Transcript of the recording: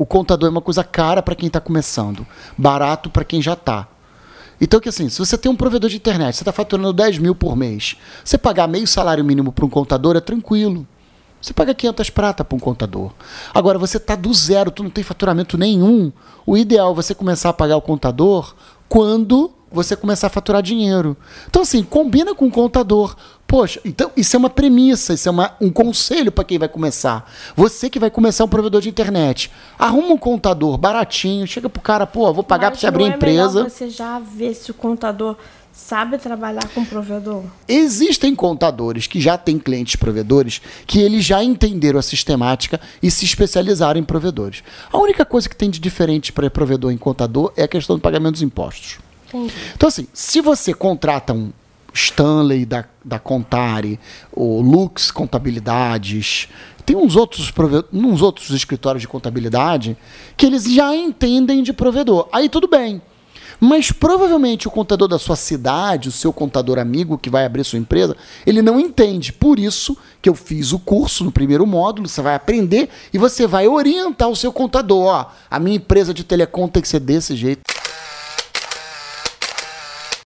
o contador é uma coisa cara para quem está começando, barato para quem já está. Então, que assim, se você tem um provedor de internet, você está faturando 10 mil por mês, você pagar meio salário mínimo para um contador é tranquilo. Você paga 500 prata para um contador. Agora, você está do zero, tu não tem faturamento nenhum. O ideal é você começar a pagar o contador quando você começar a faturar dinheiro. Então, assim, combina com o contador. Poxa, então isso é uma premissa, isso é uma, um conselho para quem vai começar. Você que vai começar um provedor de internet, arruma um contador baratinho, chega pro cara, pô, vou pagar para você abrir a é empresa. você já vê se o contador sabe trabalhar com provedor? Existem contadores que já têm clientes provedores que eles já entenderam a sistemática e se especializaram em provedores. A única coisa que tem de diferente para provedor e contador é a questão do pagamento dos impostos. Entendi. Então, assim, se você contrata um Stanley da, da Contare, o Lux Contabilidades, tem uns outros, uns outros escritórios de contabilidade que eles já entendem de provedor. Aí tudo bem. Mas provavelmente o contador da sua cidade, o seu contador amigo que vai abrir sua empresa, ele não entende. Por isso que eu fiz o curso no primeiro módulo, você vai aprender e você vai orientar o seu contador. Ó, a minha empresa de telecom tem que ser desse jeito.